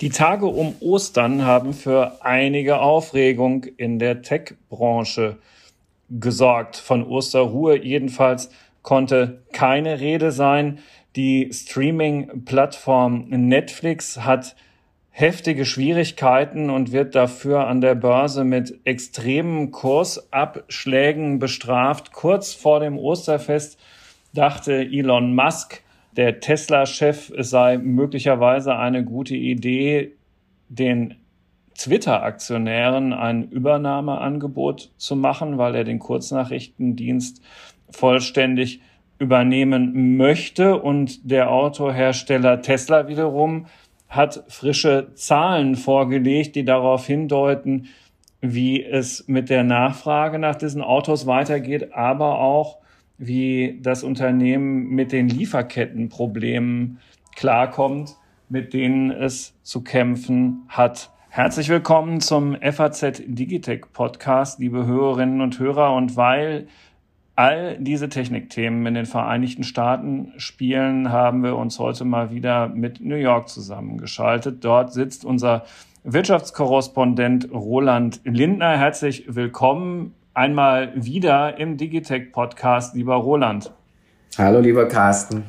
Die Tage um Ostern haben für einige Aufregung in der Tech-Branche gesorgt. Von Osterruhe jedenfalls konnte keine Rede sein. Die Streaming-Plattform Netflix hat heftige Schwierigkeiten und wird dafür an der Börse mit extremen Kursabschlägen bestraft. Kurz vor dem Osterfest dachte Elon Musk, der Tesla-Chef, es sei möglicherweise eine gute Idee, den Twitter-Aktionären ein Übernahmeangebot zu machen, weil er den Kurznachrichtendienst vollständig übernehmen möchte. Und der Autohersteller Tesla wiederum hat frische Zahlen vorgelegt, die darauf hindeuten, wie es mit der Nachfrage nach diesen Autos weitergeht, aber auch wie das Unternehmen mit den Lieferkettenproblemen klarkommt, mit denen es zu kämpfen hat. Herzlich willkommen zum FAZ Digitech Podcast, liebe Hörerinnen und Hörer. Und weil all diese Technikthemen in den Vereinigten Staaten spielen, haben wir uns heute mal wieder mit New York zusammengeschaltet. Dort sitzt unser Wirtschaftskorrespondent Roland Lindner. Herzlich willkommen einmal wieder im Digitech Podcast, lieber Roland. Hallo, lieber Carsten.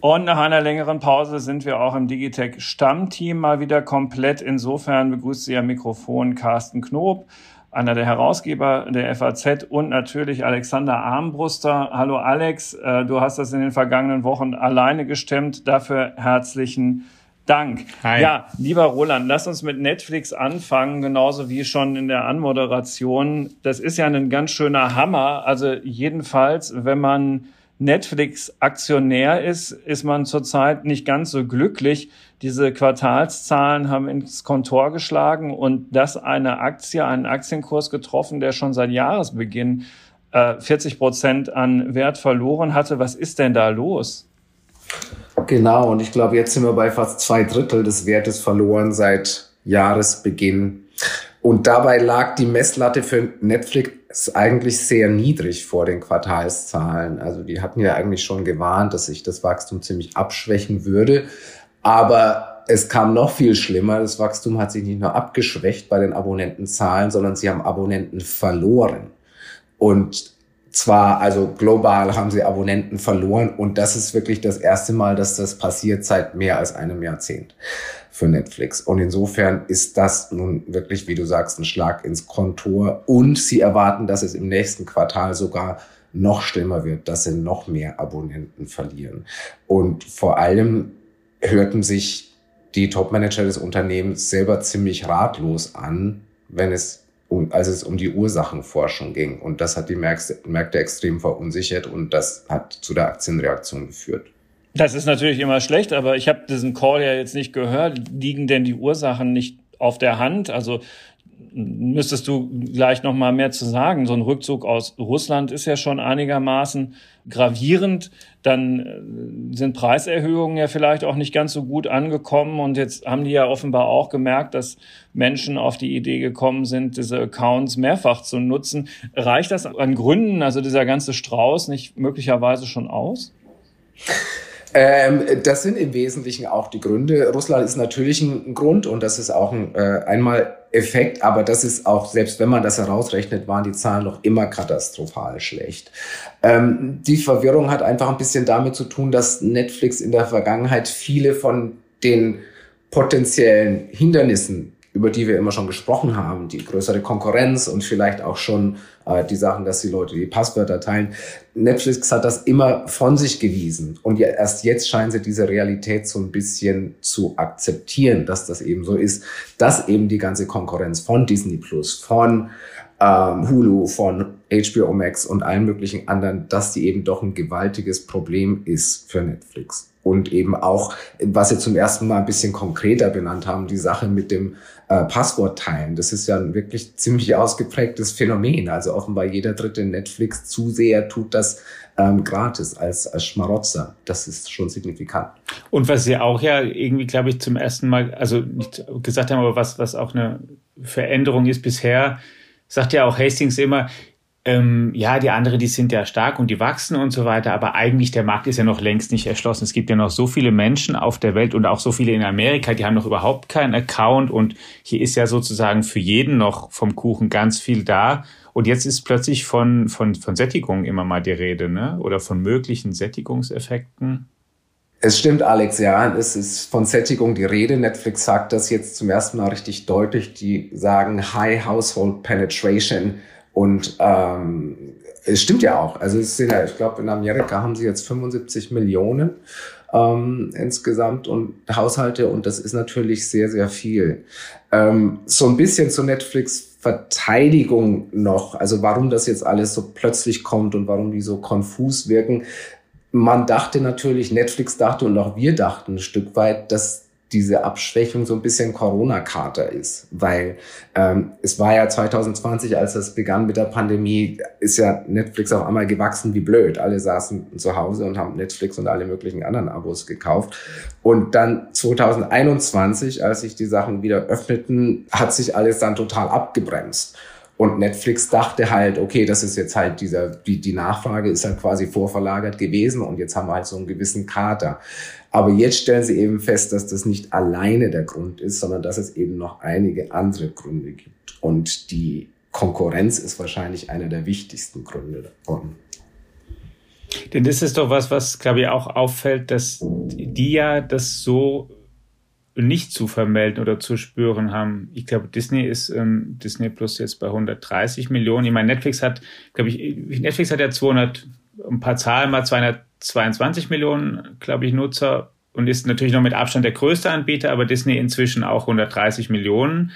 Und nach einer längeren Pause sind wir auch im Digitech Stammteam mal wieder komplett. Insofern begrüßt Sie am Mikrofon Carsten Knob, einer der Herausgeber der FAZ und natürlich Alexander Armbruster. Hallo Alex, äh, du hast das in den vergangenen Wochen alleine gestemmt. Dafür herzlichen Dank. Dank. Hi. Ja, lieber Roland, lass uns mit Netflix anfangen, genauso wie schon in der Anmoderation. Das ist ja ein ganz schöner Hammer. Also jedenfalls, wenn man Netflix-Aktionär ist, ist man zurzeit nicht ganz so glücklich. Diese Quartalszahlen haben ins Kontor geschlagen und das eine Aktie, einen Aktienkurs getroffen, der schon seit Jahresbeginn äh, 40 Prozent an Wert verloren hatte. Was ist denn da los? Genau, und ich glaube, jetzt sind wir bei fast zwei Drittel des Wertes verloren seit Jahresbeginn. Und dabei lag die Messlatte für Netflix eigentlich sehr niedrig vor den Quartalszahlen. Also die hatten ja eigentlich schon gewarnt, dass sich das Wachstum ziemlich abschwächen würde. Aber es kam noch viel schlimmer. Das Wachstum hat sich nicht nur abgeschwächt bei den Abonnentenzahlen, sondern sie haben Abonnenten verloren. Und zwar, also global haben sie Abonnenten verloren und das ist wirklich das erste Mal, dass das passiert seit mehr als einem Jahrzehnt für Netflix. Und insofern ist das nun wirklich, wie du sagst, ein Schlag ins Kontor und sie erwarten, dass es im nächsten Quartal sogar noch schlimmer wird, dass sie noch mehr Abonnenten verlieren. Und vor allem hörten sich die Topmanager des Unternehmens selber ziemlich ratlos an, wenn es als es um die Ursachenforschung ging. Und das hat die Märkte extrem verunsichert und das hat zu der Aktienreaktion geführt. Das ist natürlich immer schlecht, aber ich habe diesen Call ja jetzt nicht gehört. Liegen denn die Ursachen nicht auf der Hand? Also müsstest du gleich noch mal mehr zu sagen. So ein Rückzug aus Russland ist ja schon einigermaßen gravierend. Dann äh, sind Preiserhöhungen ja vielleicht auch nicht ganz so gut angekommen. Und jetzt haben die ja offenbar auch gemerkt, dass Menschen auf die Idee gekommen sind, diese Accounts mehrfach zu nutzen. Reicht das an Gründen, also dieser ganze Strauß, nicht möglicherweise schon aus? Ähm, das sind im Wesentlichen auch die Gründe. Russland ist natürlich ein Grund und das ist auch ein äh, einmal Effekt, aber das ist auch, selbst wenn man das herausrechnet, waren die Zahlen noch immer katastrophal schlecht. Ähm, die Verwirrung hat einfach ein bisschen damit zu tun, dass Netflix in der Vergangenheit viele von den potenziellen Hindernissen über die wir immer schon gesprochen haben, die größere Konkurrenz und vielleicht auch schon äh, die Sachen, dass die Leute die Passwörter teilen. Netflix hat das immer von sich gewiesen und ja, erst jetzt scheinen sie diese Realität so ein bisschen zu akzeptieren, dass das eben so ist, dass eben die ganze Konkurrenz von Disney Plus, von ähm, Hulu, von HBO Max und allen möglichen anderen, dass die eben doch ein gewaltiges Problem ist für Netflix und eben auch, was Sie zum ersten Mal ein bisschen konkreter benannt haben, die Sache mit dem äh, Passwort teilen. Das ist ja ein wirklich ziemlich ausgeprägtes Phänomen. Also offenbar jeder dritte Netflix-Zuseher tut das ähm, gratis als, als Schmarotzer. Das ist schon signifikant. Und was Sie auch ja irgendwie, glaube ich, zum ersten Mal, also nicht gesagt haben, aber was, was auch eine Veränderung ist bisher, sagt ja auch Hastings immer, ähm, ja, die anderen, die sind ja stark und die wachsen und so weiter, aber eigentlich der Markt ist ja noch längst nicht erschlossen. Es gibt ja noch so viele Menschen auf der Welt und auch so viele in Amerika, die haben noch überhaupt keinen Account und hier ist ja sozusagen für jeden noch vom Kuchen ganz viel da. Und jetzt ist plötzlich von, von, von Sättigung immer mal die Rede, ne? Oder von möglichen Sättigungseffekten. Es stimmt, Alex, ja, es ist von Sättigung die Rede. Netflix sagt das jetzt zum ersten Mal richtig deutlich. Die sagen High Household Penetration und ähm, es stimmt ja auch. Also es sind ja, ich glaube, in Amerika haben sie jetzt 75 Millionen ähm, insgesamt und Haushalte und das ist natürlich sehr, sehr viel. Ähm, so ein bisschen zu Netflix Verteidigung noch, also warum das jetzt alles so plötzlich kommt und warum die so konfus wirken. Man dachte natürlich, Netflix dachte und auch wir dachten ein Stück weit, dass diese Abschwächung so ein bisschen Corona-Kater ist, weil ähm, es war ja 2020, als das begann mit der Pandemie, ist ja Netflix auf einmal gewachsen wie blöd. Alle saßen zu Hause und haben Netflix und alle möglichen anderen Abos gekauft. Und dann 2021, als sich die Sachen wieder öffneten, hat sich alles dann total abgebremst. Und Netflix dachte halt, okay, das ist jetzt halt dieser, die, die Nachfrage ist halt quasi vorverlagert gewesen und jetzt haben wir halt so einen gewissen Kater. Aber jetzt stellen sie eben fest, dass das nicht alleine der Grund ist, sondern dass es eben noch einige andere Gründe gibt. Und die Konkurrenz ist wahrscheinlich einer der wichtigsten Gründe davon. Denn das ist doch was, was, glaube ich, auch auffällt, dass die ja das so nicht zu vermelden oder zu spüren haben. Ich glaube, Disney ist ähm, Disney Plus jetzt bei 130 Millionen. Ich meine, Netflix hat, glaube ich, Netflix hat ja 200, ein paar Zahlen mal 200 22 Millionen, glaube ich, Nutzer und ist natürlich noch mit Abstand der größte Anbieter, aber Disney inzwischen auch 130 Millionen.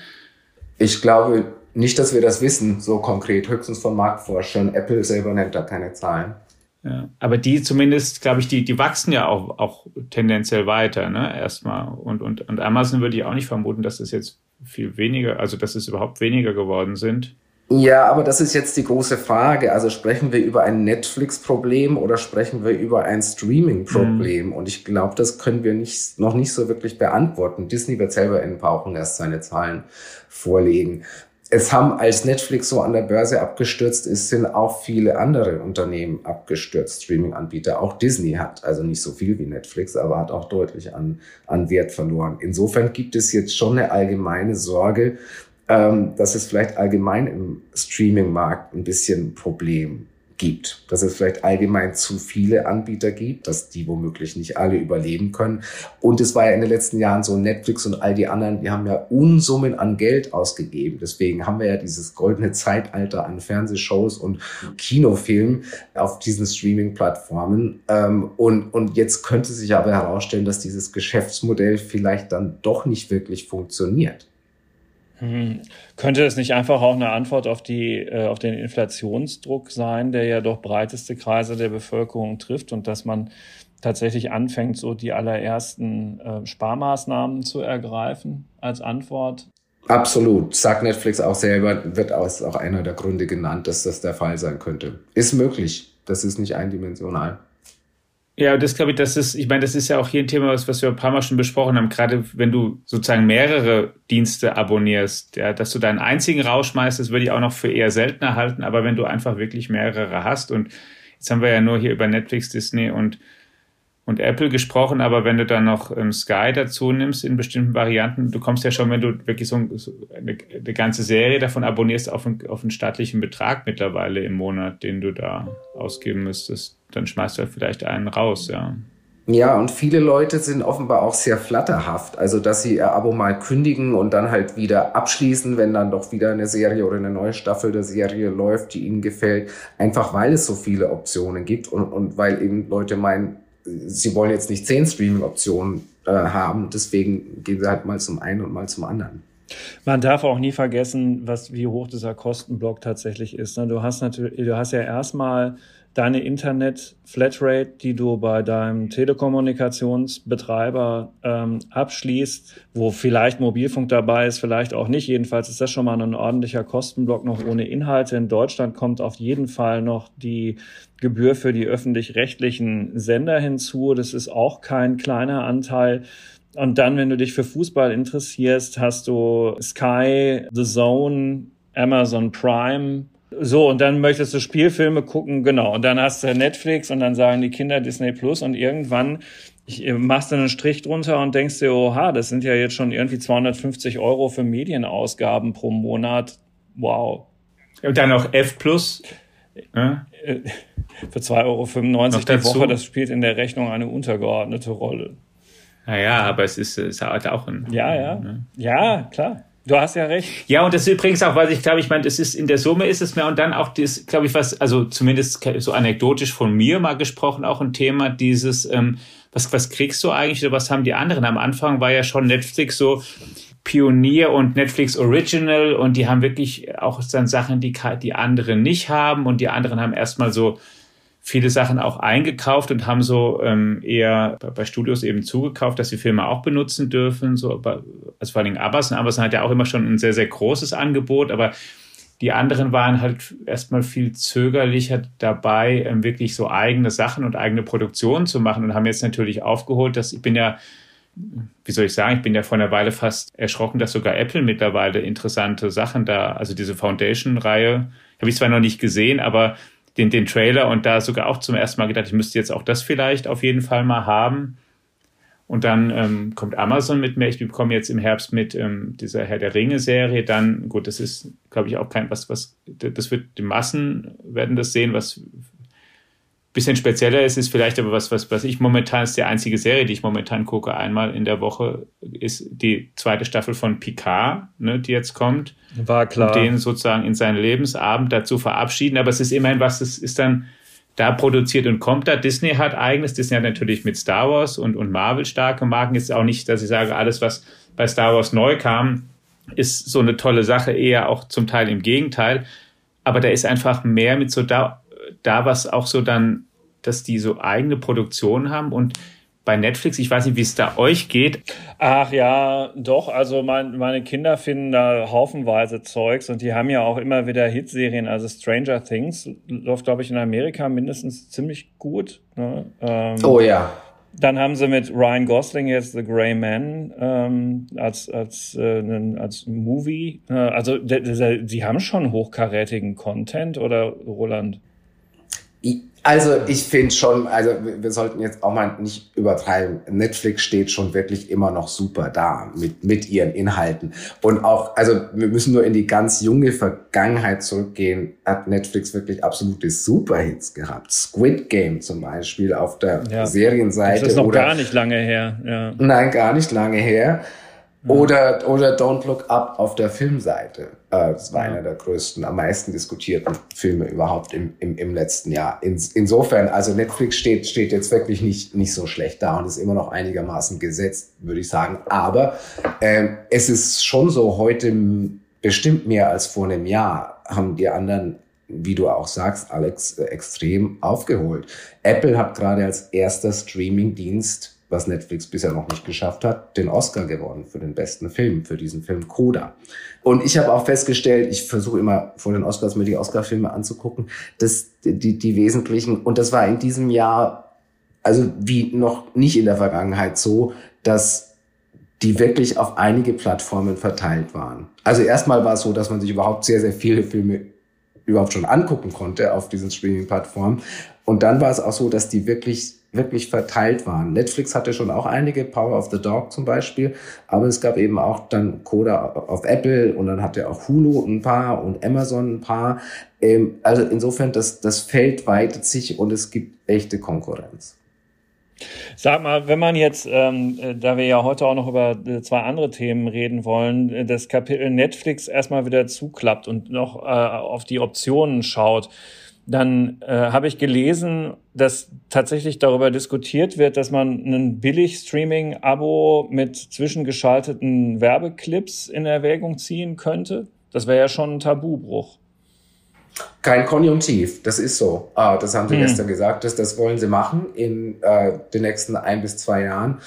Ich glaube nicht, dass wir das wissen, so konkret, höchstens von Marktforschern. Apple selber nennt da keine Zahlen. Ja, aber die zumindest, glaube ich, die, die wachsen ja auch, auch tendenziell weiter, ne, erstmal. Und, und, und Amazon würde ich auch nicht vermuten, dass es jetzt viel weniger, also dass es überhaupt weniger geworden sind. Ja, aber das ist jetzt die große Frage. Also sprechen wir über ein Netflix-Problem oder sprechen wir über ein Streaming-Problem? Mhm. Und ich glaube, das können wir nicht, noch nicht so wirklich beantworten. Disney wird selber in ein paar Wochen erst seine Zahlen vorlegen. Es haben, als Netflix so an der Börse abgestürzt ist, sind auch viele andere Unternehmen abgestürzt, Streaming-Anbieter. Auch Disney hat, also nicht so viel wie Netflix, aber hat auch deutlich an, an Wert verloren. Insofern gibt es jetzt schon eine allgemeine Sorge, ähm, dass es vielleicht allgemein im Streaming-Markt ein bisschen Problem gibt, dass es vielleicht allgemein zu viele Anbieter gibt, dass die womöglich nicht alle überleben können. Und es war ja in den letzten Jahren so, Netflix und all die anderen, die haben ja Unsummen an Geld ausgegeben. Deswegen haben wir ja dieses goldene Zeitalter an Fernsehshows und Kinofilmen auf diesen Streaming-Plattformen. Ähm, und, und jetzt könnte sich aber herausstellen, dass dieses Geschäftsmodell vielleicht dann doch nicht wirklich funktioniert. Hm. Könnte es nicht einfach auch eine Antwort auf, die, äh, auf den Inflationsdruck sein, der ja doch breiteste Kreise der Bevölkerung trifft und dass man tatsächlich anfängt, so die allerersten äh, Sparmaßnahmen zu ergreifen als Antwort? Absolut. Sagt Netflix auch selber, wird als auch einer der Gründe genannt, dass das der Fall sein könnte. Ist möglich. Das ist nicht eindimensional. Ja, das glaube ich, das ist, ich meine, das ist ja auch hier ein Thema, was, was wir ein paar Mal schon besprochen haben, gerade wenn du sozusagen mehrere Dienste abonnierst, ja, dass du deinen einzigen rausschmeißt, das würde ich auch noch für eher seltener halten, aber wenn du einfach wirklich mehrere hast und jetzt haben wir ja nur hier über Netflix, Disney und und Apple gesprochen, aber wenn du dann noch ähm, Sky dazu nimmst in bestimmten Varianten, du kommst ja schon, wenn du wirklich so, so eine, eine, ganze Serie davon abonnierst, auf, ein, auf einen staatlichen Betrag mittlerweile im Monat, den du da ausgeben müsstest. Dann schmeißt du halt vielleicht einen raus, ja. Ja, und viele Leute sind offenbar auch sehr flatterhaft. Also, dass sie ihr Abo mal kündigen und dann halt wieder abschließen, wenn dann doch wieder eine Serie oder eine neue Staffel der Serie läuft, die ihnen gefällt. Einfach weil es so viele Optionen gibt und, und weil eben Leute meinen, sie wollen jetzt nicht zehn Streaming-Optionen äh, haben, deswegen gehen sie halt mal zum einen und mal zum anderen. Man darf auch nie vergessen, was, wie hoch dieser Kostenblock tatsächlich ist. Ne? Du hast natürlich, du hast ja erstmal deine Internet-Flatrate, die du bei deinem Telekommunikationsbetreiber ähm, abschließt, wo vielleicht Mobilfunk dabei ist, vielleicht auch nicht. Jedenfalls ist das schon mal ein ordentlicher Kostenblock noch ohne Inhalte. In Deutschland kommt auf jeden Fall noch die Gebühr für die öffentlich-rechtlichen Sender hinzu. Das ist auch kein kleiner Anteil. Und dann, wenn du dich für Fußball interessierst, hast du Sky, The Zone, Amazon Prime, So, und dann möchtest du Spielfilme gucken, genau. Und dann hast du Netflix und dann sagen die Kinder Disney Plus und irgendwann äh, machst du einen Strich drunter und denkst dir, oha, das sind ja jetzt schon irgendwie 250 Euro für Medienausgaben pro Monat. Wow. Und dann noch F Plus. Äh? Für 2,95 Euro die Woche, das spielt in der Rechnung eine untergeordnete Rolle. Naja, aber es ist, es hat auch ein. Ja, ja. Ne? Ja, klar. Du hast ja recht. Ja, und das ist übrigens auch, was ich glaube, ich meine, das ist in der Summe ist es mehr und dann auch das, glaube ich, was, also zumindest so anekdotisch von mir mal gesprochen, auch ein Thema, dieses, ähm, was, was kriegst du eigentlich oder was haben die anderen? Am Anfang war ja schon Netflix so Pionier und Netflix Original und die haben wirklich auch dann Sachen, die die anderen nicht haben und die anderen haben erstmal so viele Sachen auch eingekauft und haben so ähm, eher bei Studios eben zugekauft, dass sie Filme auch benutzen dürfen. So, also vor allem Amazon. Amazon hat ja auch immer schon ein sehr, sehr großes Angebot, aber die anderen waren halt erstmal viel zögerlicher dabei, ähm, wirklich so eigene Sachen und eigene Produktionen zu machen und haben jetzt natürlich aufgeholt, dass ich bin ja, wie soll ich sagen, ich bin ja vor einer Weile fast erschrocken, dass sogar Apple mittlerweile interessante Sachen da, also diese Foundation-Reihe, habe ich zwar noch nicht gesehen, aber den, den Trailer und da sogar auch zum ersten Mal gedacht, ich müsste jetzt auch das vielleicht auf jeden Fall mal haben. Und dann ähm, kommt Amazon mit mir. Ich bekomme jetzt im Herbst mit ähm, dieser Herr der Ringe-Serie. Dann, gut, das ist, glaube ich, auch kein, was, was, das wird, die Massen werden das sehen, was bisschen spezieller ist, ist vielleicht aber was, was, was ich momentan ist die einzige Serie, die ich momentan gucke, einmal in der Woche, ist die zweite Staffel von Picard, ne, die jetzt kommt. War klar. Und den sozusagen in seinen Lebensabend dazu verabschieden. Aber es ist immerhin was, das ist dann da produziert und kommt da. Disney hat eigenes. Disney hat natürlich mit Star Wars und, und Marvel starke Marken. Ist auch nicht, dass ich sage, alles, was bei Star Wars neu kam, ist so eine tolle Sache. Eher auch zum Teil im Gegenteil. Aber da ist einfach mehr mit so da, da was auch so dann dass die so eigene Produktionen haben und bei Netflix, ich weiß nicht, wie es da euch geht. Ach ja, doch. Also mein, meine Kinder finden da haufenweise Zeugs und die haben ja auch immer wieder Hitserien. Also Stranger Things läuft, glaube ich, in Amerika mindestens ziemlich gut. Ne? Ähm, oh ja. Dann haben sie mit Ryan Gosling jetzt The Grey Man ähm, als als äh, als Movie. Äh, also sie haben schon hochkarätigen Content oder Roland? Also ich finde schon, also wir sollten jetzt auch mal nicht übertreiben. Netflix steht schon wirklich immer noch super da mit, mit ihren Inhalten. Und auch, also wir müssen nur in die ganz junge Vergangenheit zurückgehen, hat Netflix wirklich absolute Superhits gehabt. Squid Game zum Beispiel auf der ja. Serienseite. Das ist noch gar nicht lange her. Ja. Nein, gar nicht lange her. Oder, oder Don't Look Up auf der Filmseite. Äh, das war einer der größten, am meisten diskutierten Filme überhaupt im, im, im letzten Jahr. In, insofern, also Netflix steht, steht jetzt wirklich nicht, nicht so schlecht da und ist immer noch einigermaßen gesetzt, würde ich sagen. Aber ähm, es ist schon so, heute bestimmt mehr als vor einem Jahr haben die anderen wie du auch sagst, Alex, äh, extrem aufgeholt. Apple hat gerade als erster Streaming-Dienst was Netflix bisher noch nicht geschafft hat, den Oscar gewonnen für den besten Film, für diesen Film Coda. Und ich habe auch festgestellt, ich versuche immer vor den Oscars mir die Oscar-Filme anzugucken, dass die, die wesentlichen, und das war in diesem Jahr, also wie noch nicht in der Vergangenheit so, dass die wirklich auf einige Plattformen verteilt waren. Also erstmal war es so, dass man sich überhaupt sehr, sehr viele Filme überhaupt schon angucken konnte auf diesen Streaming-Plattformen. Und dann war es auch so, dass die wirklich wirklich verteilt waren. Netflix hatte schon auch einige, Power of the Dog zum Beispiel, aber es gab eben auch dann Coda auf Apple und dann hatte auch Hulu ein paar und Amazon ein paar. Ähm, also insofern, das, das Feld weitet sich und es gibt echte Konkurrenz. Sag mal, wenn man jetzt, ähm, äh, da wir ja heute auch noch über äh, zwei andere Themen reden wollen, äh, das Kapitel Netflix erstmal wieder zuklappt und noch äh, auf die Optionen schaut, dann äh, habe ich gelesen, dass tatsächlich darüber diskutiert wird, dass man ein Billig-Streaming-Abo mit zwischengeschalteten Werbeclips in Erwägung ziehen könnte. Das wäre ja schon ein Tabubruch. Kein Konjunktiv, das ist so. Ah, das haben sie hm. gestern gesagt, dass das wollen sie machen in äh, den nächsten ein bis zwei Jahren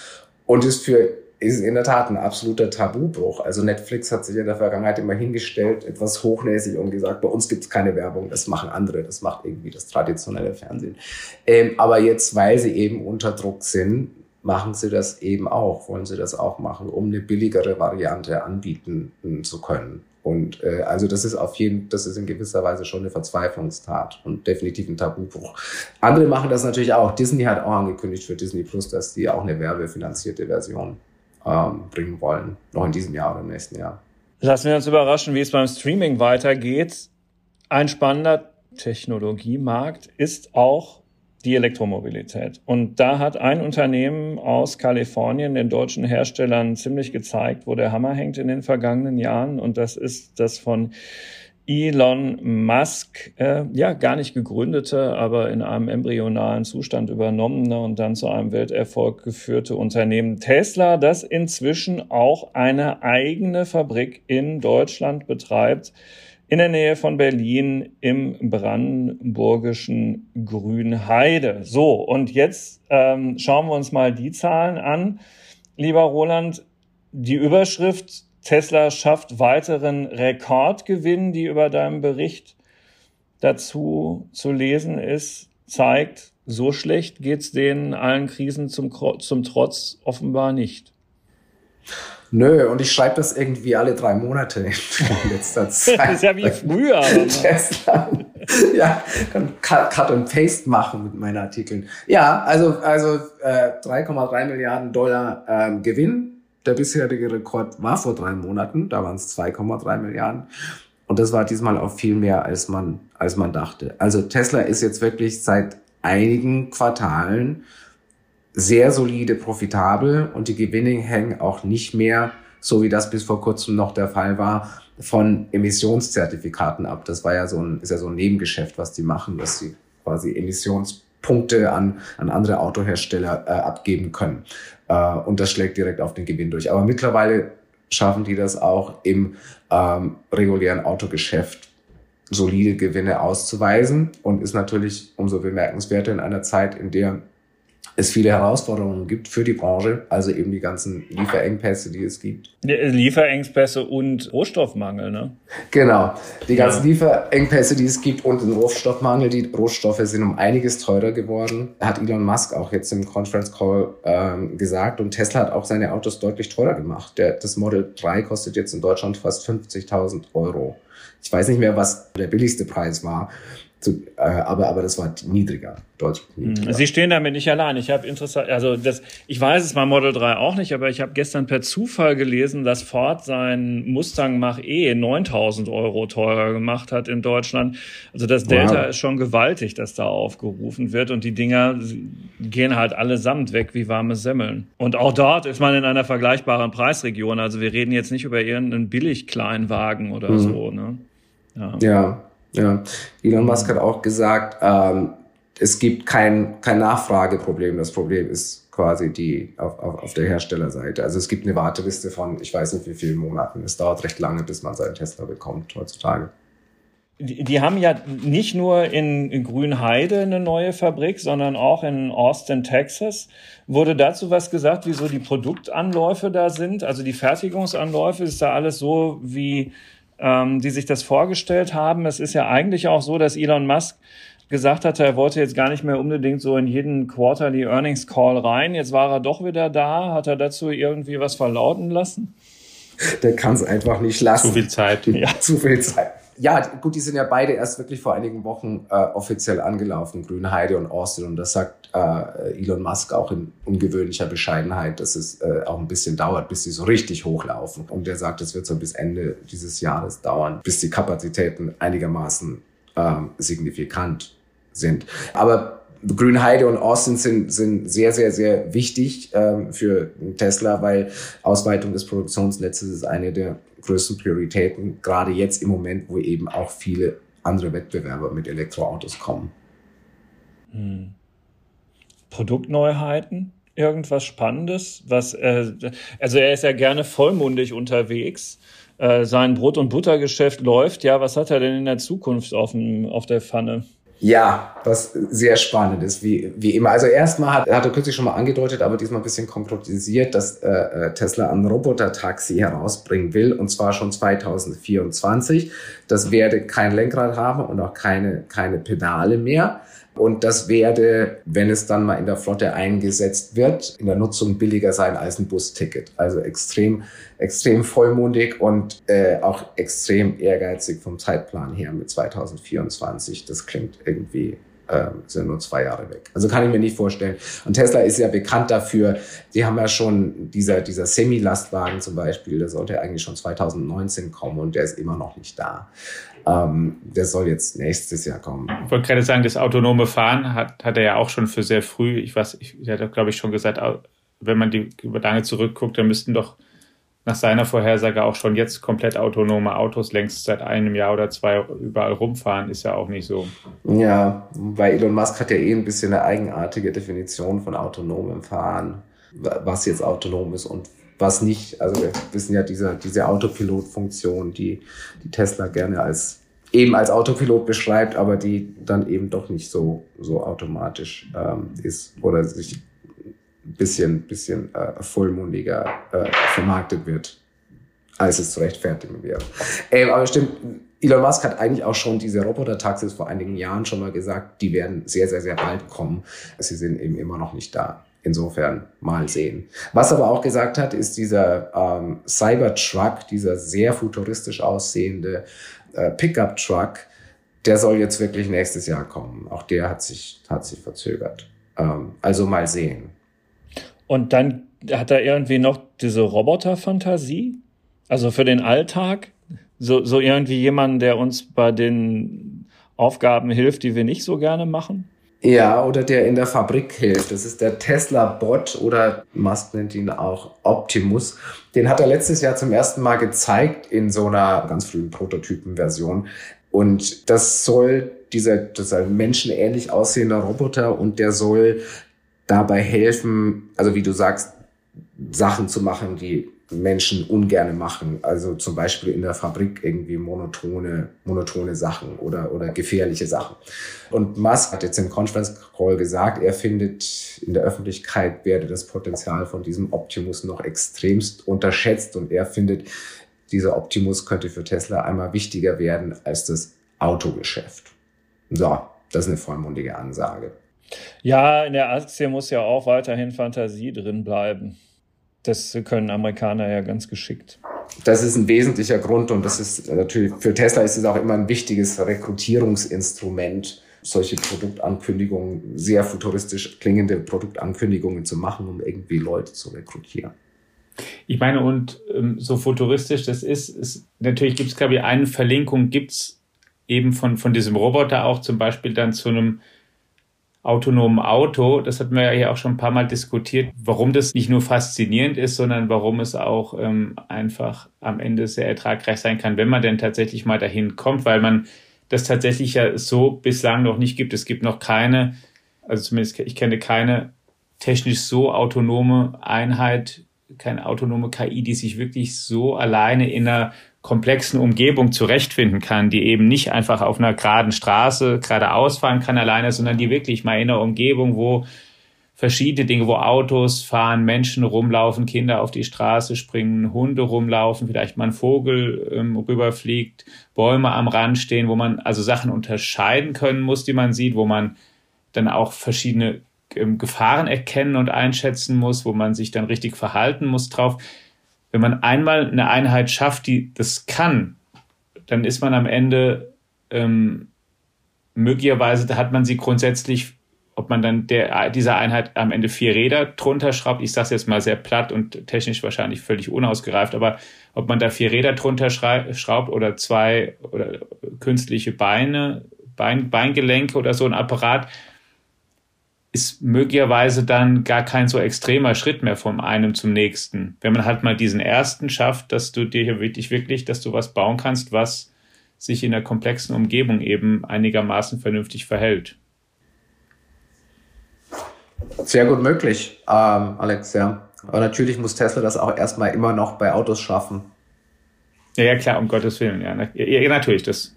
und ist für ist in der Tat ein absoluter Tabubruch. Also Netflix hat sich in der Vergangenheit immer hingestellt, etwas hochnäsig und gesagt, bei uns gibt es keine Werbung, das machen andere, das macht irgendwie das traditionelle Fernsehen. Ähm, aber jetzt, weil sie eben unter Druck sind, machen sie das eben auch, wollen sie das auch machen, um eine billigere Variante anbieten zu können. Und äh, also das ist auf jeden, das ist in gewisser Weise schon eine Verzweiflungstat und definitiv ein Tabubruch. Andere machen das natürlich auch. Disney hat auch angekündigt für Disney Plus, dass die auch eine werbefinanzierte Version ähm, bringen wollen, noch in diesem Jahr oder im nächsten Jahr. Lassen wir uns überraschen, wie es beim Streaming weitergeht. Ein spannender Technologiemarkt ist auch die Elektromobilität. Und da hat ein Unternehmen aus Kalifornien den deutschen Herstellern ziemlich gezeigt, wo der Hammer hängt in den vergangenen Jahren. Und das ist das von Elon Musk, äh, ja, gar nicht gegründete, aber in einem embryonalen Zustand übernommene und dann zu einem Welterfolg geführte Unternehmen Tesla, das inzwischen auch eine eigene Fabrik in Deutschland betreibt in der Nähe von Berlin im brandenburgischen Grünheide. So, und jetzt ähm, schauen wir uns mal die Zahlen an. Lieber Roland, die Überschrift Tesla schafft weiteren Rekordgewinn, die über deinem Bericht dazu zu lesen ist, zeigt, so schlecht geht's denen allen Krisen zum, zum Trotz offenbar nicht. Nö, und ich schreibe das irgendwie alle drei Monate in letzter Zeit. das ist ja wie früher. ja, kann Cut und Paste machen mit meinen Artikeln. Ja, also, also äh, 3,3 Milliarden Dollar ähm, Gewinn. Der bisherige Rekord war vor drei Monaten, da waren es 2,3 Milliarden. Und das war diesmal auch viel mehr, als man, als man dachte. Also Tesla ist jetzt wirklich seit einigen Quartalen sehr solide profitabel und die Gewinne hängen auch nicht mehr, so wie das bis vor kurzem noch der Fall war, von Emissionszertifikaten ab. Das war ja so ein, ist ja so ein Nebengeschäft, was die machen, dass sie quasi Emissionspunkte an, an andere Autohersteller äh, abgeben können. Äh, und das schlägt direkt auf den Gewinn durch. Aber mittlerweile schaffen die das auch im ähm, regulären Autogeschäft solide Gewinne auszuweisen und ist natürlich umso bemerkenswerter in einer Zeit, in der es viele Herausforderungen gibt für die Branche, also eben die ganzen Lieferengpässe, die es gibt. Lieferengpässe und Rohstoffmangel, ne? Genau, die ganzen ja. Lieferengpässe, die es gibt und den Rohstoffmangel. Die Rohstoffe sind um einiges teurer geworden, hat Elon Musk auch jetzt im Conference Call ähm, gesagt. Und Tesla hat auch seine Autos deutlich teurer gemacht. Der, das Model 3 kostet jetzt in Deutschland fast 50.000 Euro. Ich weiß nicht mehr, was der billigste Preis war. Zu, äh, aber, aber das war niedriger, deutlich hm. niedriger. Sie stehen damit nicht allein. Ich habe interessant, also das, ich weiß es mal Model 3 auch nicht, aber ich habe gestern per Zufall gelesen, dass Ford sein Mustang Mach-E 9000 Euro teurer gemacht hat in Deutschland. Also das Delta wow. ist schon gewaltig, dass da aufgerufen wird und die Dinger gehen halt allesamt weg wie warme Semmeln. Und auch dort ist man in einer vergleichbaren Preisregion. Also wir reden jetzt nicht über irgendeinen Billig-Kleinwagen oder mhm. so, ne? Ja. ja. Ja, Elon Musk hat auch gesagt, ähm, es gibt kein, kein Nachfrageproblem. Das Problem ist quasi die auf, auf, auf der Herstellerseite. Also es gibt eine Warteliste von, ich weiß nicht wie vielen Monaten. Es dauert recht lange, bis man seinen Tesla bekommt heutzutage. Die, haben ja nicht nur in Grünheide eine neue Fabrik, sondern auch in Austin, Texas. Wurde dazu was gesagt, wieso die Produktanläufe da sind? Also die Fertigungsanläufe, ist da alles so wie ähm, die sich das vorgestellt haben. Es ist ja eigentlich auch so, dass Elon Musk gesagt hatte, er wollte jetzt gar nicht mehr unbedingt so in jeden Quarterly Earnings Call rein. Jetzt war er doch wieder da. Hat er dazu irgendwie was verlauten lassen? Der kann es einfach nicht lassen. Zu viel Zeit. Ja. Zu viel Zeit ja, gut, die sind ja beide erst wirklich vor einigen Wochen äh, offiziell angelaufen, Grünheide und Austin. Und das sagt äh, Elon Musk auch in ungewöhnlicher Bescheidenheit, dass es äh, auch ein bisschen dauert, bis sie so richtig hochlaufen. Und der sagt, es wird so bis Ende dieses Jahres dauern, bis die Kapazitäten einigermaßen äh, signifikant sind. Aber Grünheide und Austin sind, sind sehr, sehr, sehr wichtig ähm, für Tesla, weil Ausweitung des Produktionsnetzes ist eine der größten Prioritäten, gerade jetzt im Moment, wo eben auch viele andere Wettbewerber mit Elektroautos kommen. Hm. Produktneuheiten? Irgendwas Spannendes? Was, äh, also er ist ja gerne vollmundig unterwegs. Äh, sein Brot- und Buttergeschäft läuft. Ja, was hat er denn in der Zukunft auf, dem, auf der Pfanne? Ja, was sehr spannend ist, wie, wie immer. Also erstmal hat, hat er kürzlich schon mal angedeutet, aber diesmal ein bisschen konkretisiert, dass äh, äh, Tesla ein Roboter-Taxi herausbringen will, und zwar schon 2024. Das werde kein Lenkrad haben und auch keine, keine Pedale mehr. Und das werde, wenn es dann mal in der Flotte eingesetzt wird, in der Nutzung billiger sein als ein Busticket. Also extrem, extrem vollmundig und äh, auch extrem ehrgeizig vom Zeitplan her mit 2024. Das klingt irgendwie äh, sind nur zwei Jahre weg. Also kann ich mir nicht vorstellen. Und Tesla ist ja bekannt dafür, die haben ja schon dieser, dieser Semi-Lastwagen zum Beispiel, der sollte eigentlich schon 2019 kommen und der ist immer noch nicht da. Ähm, der soll jetzt nächstes Jahr kommen. Ich wollte gerade sagen, das autonome Fahren hat, hat er ja auch schon für sehr früh, ich weiß, ich, ich hatte glaube ich schon gesagt, wenn man die über lange zurückguckt, dann müssten doch nach seiner Vorhersage auch schon jetzt komplett autonome Autos längst seit einem Jahr oder zwei überall rumfahren, ist ja auch nicht so. Ja, weil Elon Musk hat ja eh ein bisschen eine eigenartige Definition von autonomem Fahren, was jetzt autonom ist und was nicht. Also wir wissen ja diese, diese Autopilot-Funktion, die, die Tesla gerne als eben als Autopilot beschreibt, aber die dann eben doch nicht so, so automatisch ähm, ist oder sich ein bisschen, bisschen äh, vollmundiger äh, vermarktet wird, als es zu rechtfertigen wäre. Ähm, aber stimmt, Elon Musk hat eigentlich auch schon diese Roboter-Taxis vor einigen Jahren schon mal gesagt, die werden sehr, sehr, sehr bald kommen. Sie sind eben immer noch nicht da. Insofern mal sehen. Was aber auch gesagt hat, ist dieser ähm, Cybertruck, dieser sehr futuristisch aussehende äh, Pickup-Truck, der soll jetzt wirklich nächstes Jahr kommen. Auch der hat sich, hat sich verzögert. Ähm, also mal sehen. Und dann hat er irgendwie noch diese Roboter-Fantasie, also für den Alltag, so, so irgendwie jemand, der uns bei den Aufgaben hilft, die wir nicht so gerne machen. Ja, oder der in der Fabrik hilft. Das ist der Tesla-Bot oder Musk nennt ihn auch Optimus. Den hat er letztes Jahr zum ersten Mal gezeigt in so einer ganz frühen Prototypen-Version. Und das soll dieser, ein menschenähnlich aussehender Roboter und der soll dabei helfen, also wie du sagst, Sachen zu machen, die Menschen ungerne machen. Also zum Beispiel in der Fabrik irgendwie monotone, monotone Sachen oder, oder gefährliche Sachen. Und Musk hat jetzt im Conference Call gesagt, er findet in der Öffentlichkeit werde das Potenzial von diesem Optimus noch extremst unterschätzt und er findet, dieser Optimus könnte für Tesla einmal wichtiger werden als das Autogeschäft. So, das ist eine vollmundige Ansage. Ja, in der Aktie muss ja auch weiterhin Fantasie drin bleiben. Das können Amerikaner ja ganz geschickt. Das ist ein wesentlicher Grund und das ist natürlich für Tesla ist es auch immer ein wichtiges Rekrutierungsinstrument, solche Produktankündigungen, sehr futuristisch klingende Produktankündigungen zu machen, um irgendwie Leute zu rekrutieren. Ich meine, und ähm, so futuristisch das ist, ist natürlich gibt es, glaube ich, eine Verlinkung, gibt es eben von, von diesem Roboter auch zum Beispiel dann zu einem autonomen Auto, das hatten wir ja hier auch schon ein paar Mal diskutiert, warum das nicht nur faszinierend ist, sondern warum es auch ähm, einfach am Ende sehr ertragreich sein kann, wenn man denn tatsächlich mal dahin kommt, weil man das tatsächlich ja so bislang noch nicht gibt. Es gibt noch keine, also zumindest ich kenne keine technisch so autonome Einheit, keine autonome KI, die sich wirklich so alleine in einer komplexen Umgebung zurechtfinden kann, die eben nicht einfach auf einer geraden Straße geradeaus fahren kann alleine, sondern die wirklich mal in einer Umgebung, wo verschiedene Dinge, wo Autos fahren, Menschen rumlaufen, Kinder auf die Straße springen, Hunde rumlaufen, vielleicht mal ein Vogel ähm, rüberfliegt, Bäume am Rand stehen, wo man also Sachen unterscheiden können muss, die man sieht, wo man dann auch verschiedene ähm, Gefahren erkennen und einschätzen muss, wo man sich dann richtig verhalten muss drauf wenn man einmal eine Einheit schafft, die das kann, dann ist man am Ende ähm, möglicherweise, da hat man sie grundsätzlich, ob man dann der, dieser Einheit am Ende vier Räder drunter schraubt, ich sage es jetzt mal sehr platt und technisch wahrscheinlich völlig unausgereift, aber ob man da vier Räder drunter schraubt oder zwei oder künstliche Beine, Bein, Beingelenke oder so ein Apparat, ist möglicherweise dann gar kein so extremer Schritt mehr vom einen zum nächsten. Wenn man halt mal diesen ersten schafft, dass du dir wirklich, wirklich, dass du was bauen kannst, was sich in der komplexen Umgebung eben einigermaßen vernünftig verhält. Sehr gut möglich, ähm, Alex, ja. Aber natürlich muss Tesla das auch erstmal immer noch bei Autos schaffen. Ja, ja, klar, um Gottes Willen, ja. ja natürlich, das,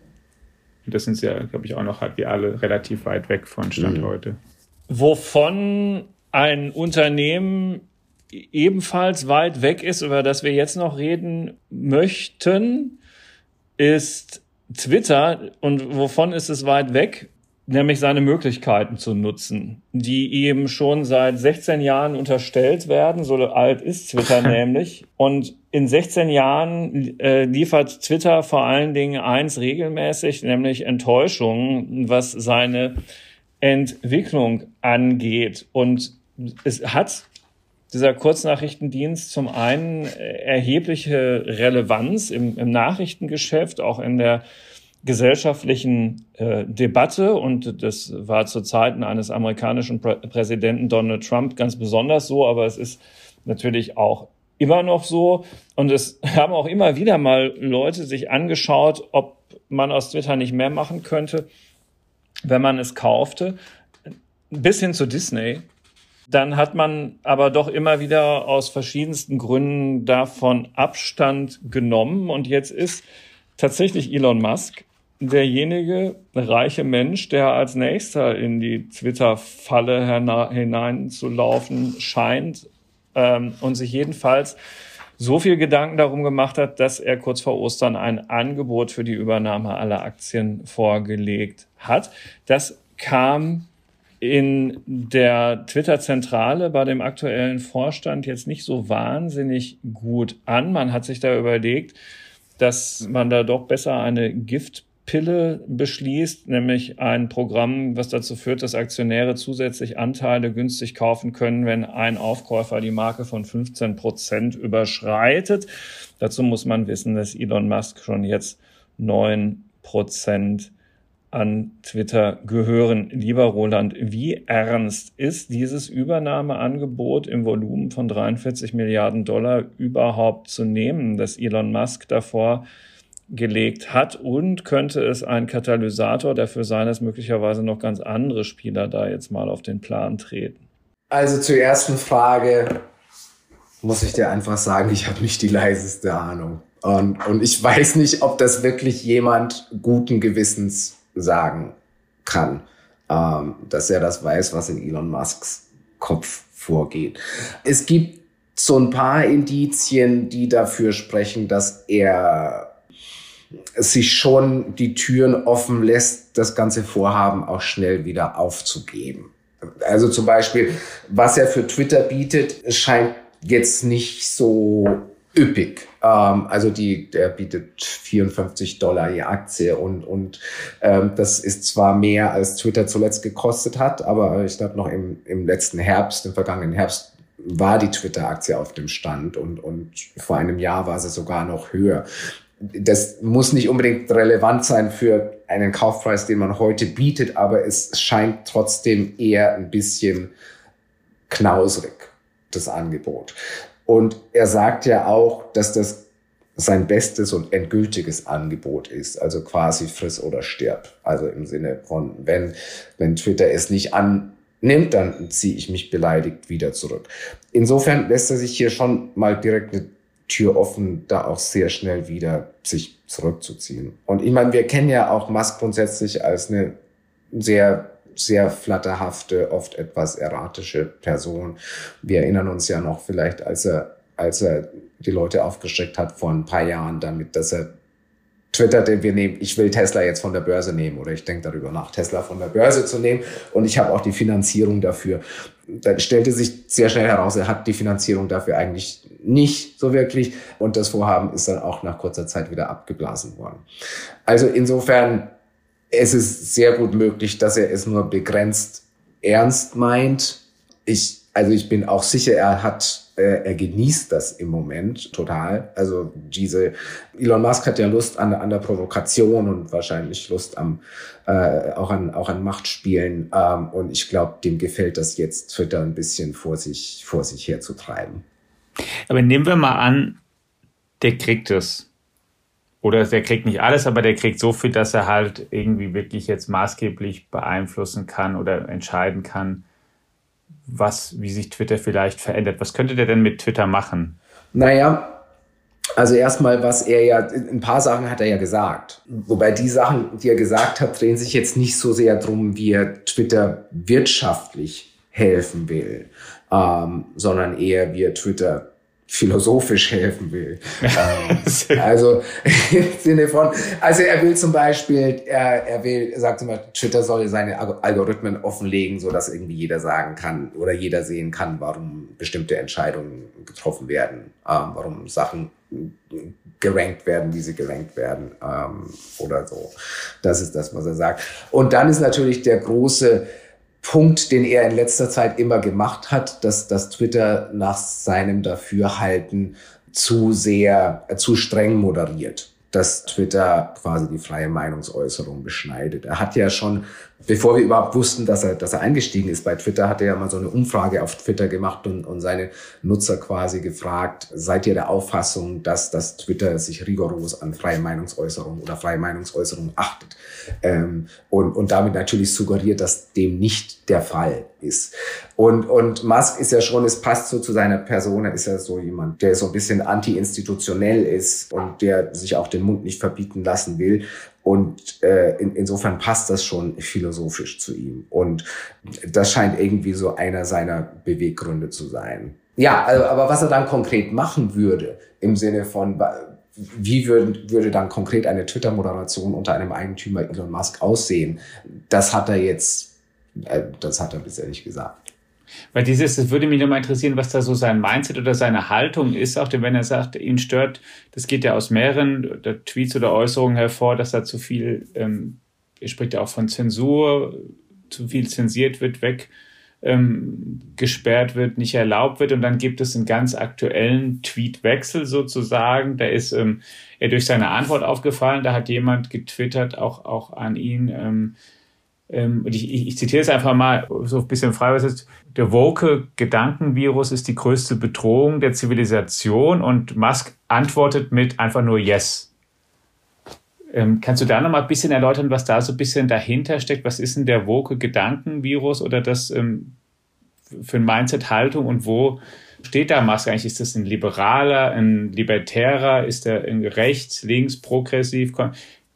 das sind ja, glaube ich, auch noch halt wie alle relativ weit weg von Stand mhm. heute wovon ein Unternehmen ebenfalls weit weg ist, über das wir jetzt noch reden möchten, ist Twitter. Und wovon ist es weit weg? nämlich seine Möglichkeiten zu nutzen, die ihm schon seit 16 Jahren unterstellt werden. So alt ist Twitter nämlich. Und in 16 Jahren äh, liefert Twitter vor allen Dingen eins regelmäßig, nämlich Enttäuschungen, was seine Entwicklung angeht. Und es hat dieser Kurznachrichtendienst zum einen erhebliche Relevanz im, im Nachrichtengeschäft, auch in der gesellschaftlichen äh, Debatte. Und das war zu Zeiten eines amerikanischen Prä Präsidenten Donald Trump ganz besonders so, aber es ist natürlich auch immer noch so. Und es haben auch immer wieder mal Leute sich angeschaut, ob man aus Twitter nicht mehr machen könnte, wenn man es kaufte, bis hin zu Disney. Dann hat man aber doch immer wieder aus verschiedensten Gründen davon Abstand genommen und jetzt ist tatsächlich Elon Musk derjenige reiche Mensch, der als nächster in die Twitter-Falle hineinzulaufen scheint ähm, und sich jedenfalls so viel Gedanken darum gemacht hat, dass er kurz vor Ostern ein Angebot für die Übernahme aller Aktien vorgelegt hat. Das kam in der Twitter-Zentrale bei dem aktuellen Vorstand jetzt nicht so wahnsinnig gut an. Man hat sich da überlegt, dass man da doch besser eine Gift Pille beschließt, nämlich ein Programm, was dazu führt, dass Aktionäre zusätzlich Anteile günstig kaufen können, wenn ein Aufkäufer die Marke von 15 Prozent überschreitet. Dazu muss man wissen, dass Elon Musk schon jetzt neun Prozent an Twitter gehören. Lieber Roland, wie ernst ist dieses Übernahmeangebot im Volumen von 43 Milliarden Dollar überhaupt zu nehmen, dass Elon Musk davor gelegt hat und könnte es ein Katalysator dafür sein, dass möglicherweise noch ganz andere Spieler da jetzt mal auf den Plan treten? Also zur ersten Frage muss ich dir einfach sagen, ich habe nicht die leiseste Ahnung. Und, und ich weiß nicht, ob das wirklich jemand guten Gewissens sagen kann, ähm, dass er das weiß, was in Elon Musks Kopf vorgeht. Es gibt so ein paar Indizien, die dafür sprechen, dass er sich schon die Türen offen lässt, das ganze Vorhaben auch schnell wieder aufzugeben. Also zum Beispiel, was er für Twitter bietet, scheint jetzt nicht so üppig. Ähm, also die, der bietet 54 Dollar je Aktie und, und ähm, das ist zwar mehr als Twitter zuletzt gekostet hat, aber ich glaube noch im, im letzten Herbst, im vergangenen Herbst war die Twitter-Aktie auf dem Stand und, und vor einem Jahr war sie sogar noch höher das muss nicht unbedingt relevant sein für einen Kaufpreis, den man heute bietet, aber es scheint trotzdem eher ein bisschen knausrig, das Angebot. Und er sagt ja auch, dass das sein bestes und endgültiges Angebot ist, also quasi friss oder stirb. Also im Sinne von, wenn, wenn Twitter es nicht annimmt, dann ziehe ich mich beleidigt wieder zurück. Insofern lässt er sich hier schon mal direkt eine Tür offen, da auch sehr schnell wieder sich zurückzuziehen. Und ich meine, wir kennen ja auch Musk grundsätzlich als eine sehr sehr flatterhafte, oft etwas erratische Person. Wir erinnern uns ja noch vielleicht, als er, als er die Leute aufgeschreckt hat vor ein paar Jahren damit, dass er twitterte, wir nehmen, ich will Tesla jetzt von der Börse nehmen oder ich denke darüber nach, Tesla von der Börse zu nehmen und ich habe auch die Finanzierung dafür. Dann stellte sich sehr schnell heraus, er hat die Finanzierung dafür eigentlich nicht so wirklich und das Vorhaben ist dann auch nach kurzer Zeit wieder abgeblasen worden. Also insofern, es ist sehr gut möglich, dass er es nur begrenzt ernst meint. Ich, also ich bin auch sicher, er hat äh, er genießt das im Moment total. Also diese Elon Musk hat ja Lust an, an der Provokation und wahrscheinlich Lust am äh, auch an auch an Machtspielen. Ähm, und ich glaube, dem gefällt das jetzt Twitter ein bisschen vor sich vor sich herzutreiben. Aber nehmen wir mal an, der kriegt es. Oder der kriegt nicht alles, aber der kriegt so viel, dass er halt irgendwie wirklich jetzt maßgeblich beeinflussen kann oder entscheiden kann, was, wie sich Twitter vielleicht verändert. Was könnte der denn mit Twitter machen? Naja, also erstmal, was er ja, ein paar Sachen hat er ja gesagt. Wobei die Sachen, die er gesagt hat, drehen sich jetzt nicht so sehr drum, wie er Twitter wirtschaftlich helfen will, ähm, sondern eher, wie er Twitter philosophisch helfen will. ähm, also im Sinne von, also er will zum Beispiel, er, er will, er sagt zum Beispiel, Twitter soll seine Algorithmen offenlegen, so dass irgendwie jeder sagen kann oder jeder sehen kann, warum bestimmte Entscheidungen getroffen werden, ähm, warum Sachen gerankt werden, wie sie gerankt werden ähm, oder so. Das ist das, was er sagt. Und dann ist natürlich der große Punkt, den er in letzter Zeit immer gemacht hat, dass, dass Twitter nach seinem Dafürhalten zu sehr, äh, zu streng moderiert dass Twitter quasi die freie Meinungsäußerung beschneidet. Er hat ja schon, bevor wir überhaupt wussten, dass er, dass er eingestiegen ist bei Twitter, hat er ja mal so eine Umfrage auf Twitter gemacht und, und seine Nutzer quasi gefragt, seid ihr der Auffassung, dass, dass Twitter sich rigoros an freie Meinungsäußerung oder freie Meinungsäußerung achtet? Ähm, und, und damit natürlich suggeriert, dass dem nicht der Fall ist. Und, und Musk ist ja schon, es passt so zu seiner Person, er ist ja so jemand, der so ein bisschen anti-institutionell ist und der sich auch den Mund nicht verbieten lassen will. Und äh, in, insofern passt das schon philosophisch zu ihm. Und das scheint irgendwie so einer seiner Beweggründe zu sein. Ja, also, aber was er dann konkret machen würde, im Sinne von, wie würde, würde dann konkret eine Twitter-Moderation unter einem Eigentümer Elon Musk aussehen? Das hat er jetzt, äh, das hat er bisher nicht gesagt. Weil dieses, es würde mich nochmal interessieren, was da so sein Mindset oder seine Haltung ist, auch wenn er sagt, ihn stört, das geht ja aus mehreren Tweets oder Äußerungen hervor, dass da zu viel, ähm, er spricht ja auch von Zensur, zu viel zensiert wird, weg ähm, gesperrt wird, nicht erlaubt wird. Und dann gibt es einen ganz aktuellen Tweetwechsel sozusagen. Da ist ähm, er durch seine Antwort aufgefallen. Da hat jemand getwittert, auch, auch an ihn. Ähm, ähm, und ich, ich, ich zitiere es einfach mal so ein bisschen frei, was ist. Der woke Gedankenvirus ist die größte Bedrohung der Zivilisation und Musk antwortet mit einfach nur Yes. Ähm, kannst du da noch mal ein bisschen erläutern, was da so ein bisschen dahinter steckt? Was ist denn der woke Gedankenvirus oder das ähm, für ein Mindset-Haltung und wo steht da Musk eigentlich? Ist das ein Liberaler, ein Libertärer? Ist er rechts, links, progressiv,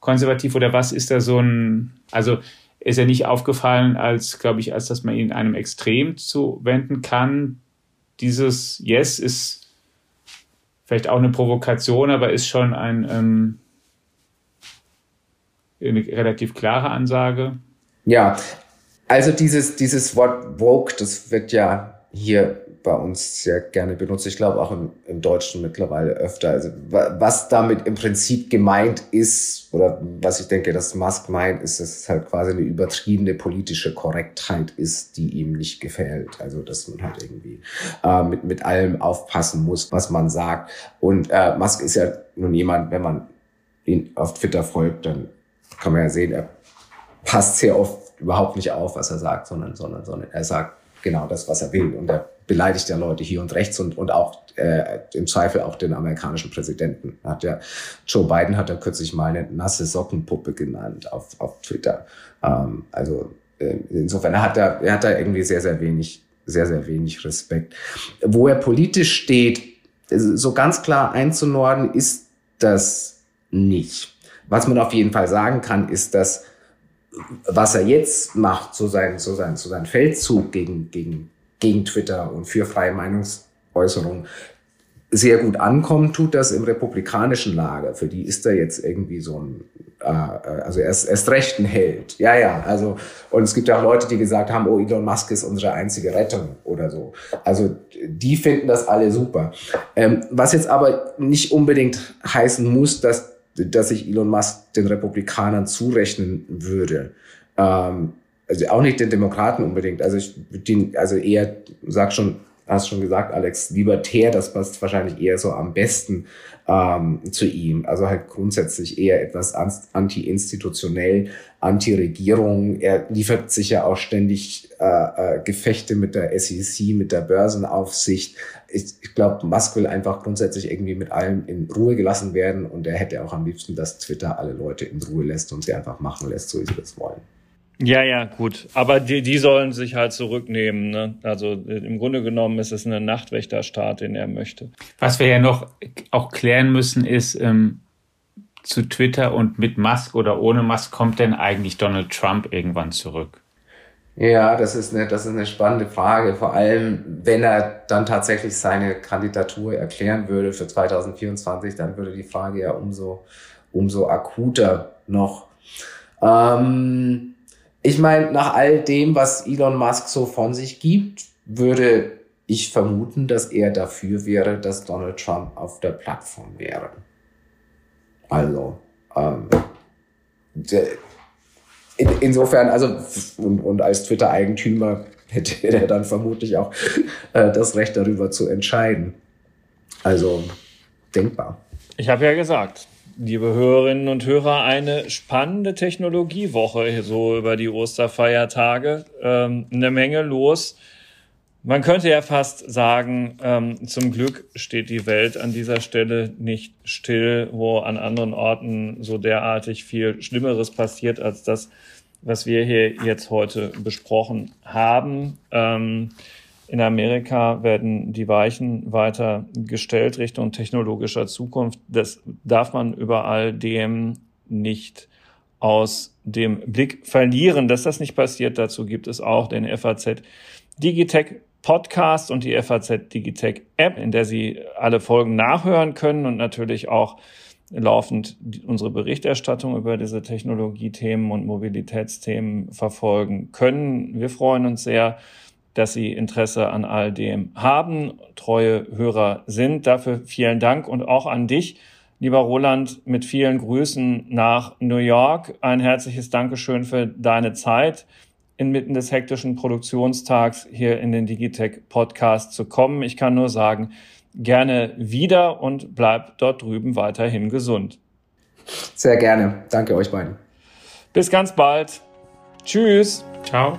konservativ oder was ist da so ein, also ist er nicht aufgefallen als, glaube ich, als dass man ihn einem Extrem zuwenden kann. Dieses Yes ist vielleicht auch eine Provokation, aber ist schon ein, ähm, eine relativ klare Ansage. Ja, also dieses, dieses Wort woke, das wird ja hier bei uns sehr gerne benutzt. Ich glaube auch im, im Deutschen mittlerweile öfter. Also was damit im Prinzip gemeint ist, oder was ich denke, dass Musk meint, ist, dass es halt quasi eine übertriebene politische Korrektheit ist, die ihm nicht gefällt. Also dass man halt irgendwie äh, mit, mit allem aufpassen muss, was man sagt. Und äh, Musk ist ja nun jemand, wenn man ihn auf Twitter folgt, dann kann man ja sehen, er passt sehr oft überhaupt nicht auf, was er sagt, sondern, sondern, sondern er sagt genau das, was er will. Und er beleidigt ja Leute hier und rechts und, und auch äh, im Zweifel auch den amerikanischen Präsidenten. Hat ja, Joe Biden hat ja kürzlich mal eine nasse Sockenpuppe genannt auf, auf Twitter. Ähm, also äh, insofern hat er, er hat da irgendwie sehr, sehr wenig, sehr, sehr wenig Respekt. Wo er politisch steht, so ganz klar einzunorden ist das nicht. Was man auf jeden Fall sagen kann, ist, dass was er jetzt macht, so sein, so sein, so sein Feldzug gegen, gegen, gegen Twitter und für freie Meinungsäußerung sehr gut ankommt, tut das im republikanischen Lager. Für die ist er jetzt irgendwie so ein, äh, also er ist, er ist recht ein Held. Ja, ja, also, und es gibt auch Leute, die gesagt haben, oh, Elon Musk ist unsere einzige Rettung oder so. Also, die finden das alle super. Ähm, was jetzt aber nicht unbedingt heißen muss, dass dass ich Elon Musk den Republikanern zurechnen würde. Ähm, also auch nicht den Demokraten unbedingt. Also ich den, also eher, sag schon, hast schon gesagt, Alex, libertär, das passt wahrscheinlich eher so am besten ähm, zu ihm. Also halt grundsätzlich eher etwas anti-institutionell, anti-Regierung. Er liefert sich ja auch ständig äh, äh, Gefechte mit der SEC, mit der Börsenaufsicht. Ich, ich glaube, Musk will einfach grundsätzlich irgendwie mit allem in Ruhe gelassen werden und er hätte auch am liebsten, dass Twitter alle Leute in Ruhe lässt und sie einfach machen lässt, so wie sie das wollen. Ja, ja, gut. Aber die, die sollen sich halt zurücknehmen. Ne? Also im Grunde genommen ist es ein Nachtwächterstaat, den er möchte. Was wir ja noch auch klären müssen, ist ähm, zu Twitter und mit Musk oder ohne Musk kommt denn eigentlich Donald Trump irgendwann zurück? Ja, das ist eine, das ist eine spannende Frage. Vor allem, wenn er dann tatsächlich seine Kandidatur erklären würde für 2024, dann würde die Frage ja umso, umso akuter noch. Ähm, ich meine, nach all dem, was Elon Musk so von sich gibt, würde ich vermuten, dass er dafür wäre, dass Donald Trump auf der Plattform wäre. Also, ähm, in, insofern, also, und, und als Twitter-Eigentümer hätte er dann vermutlich auch äh, das Recht darüber zu entscheiden. Also, denkbar. Ich habe ja gesagt, liebe Hörerinnen und Hörer, eine spannende Technologiewoche so über die Osterfeiertage. Ähm, eine Menge los. Man könnte ja fast sagen, ähm, zum Glück steht die Welt an dieser Stelle nicht still, wo an anderen Orten so derartig viel Schlimmeres passiert als das, was wir hier jetzt heute besprochen haben. Ähm, in Amerika werden die Weichen weiter gestellt Richtung technologischer Zukunft. Das darf man über all dem nicht aus dem Blick verlieren. Dass das nicht passiert, dazu gibt es auch den FAZ Digitech Podcast und die FAZ Digitech App, in der Sie alle Folgen nachhören können und natürlich auch laufend unsere Berichterstattung über diese Technologiethemen und Mobilitätsthemen verfolgen können. Wir freuen uns sehr, dass Sie Interesse an all dem haben, treue Hörer sind. Dafür vielen Dank und auch an dich, lieber Roland, mit vielen Grüßen nach New York. Ein herzliches Dankeschön für deine Zeit, inmitten des hektischen Produktionstags hier in den Digitech Podcast zu kommen. Ich kann nur sagen, gerne wieder und bleib dort drüben weiterhin gesund. Sehr gerne. Danke euch beiden. Bis ganz bald. Tschüss. Ciao.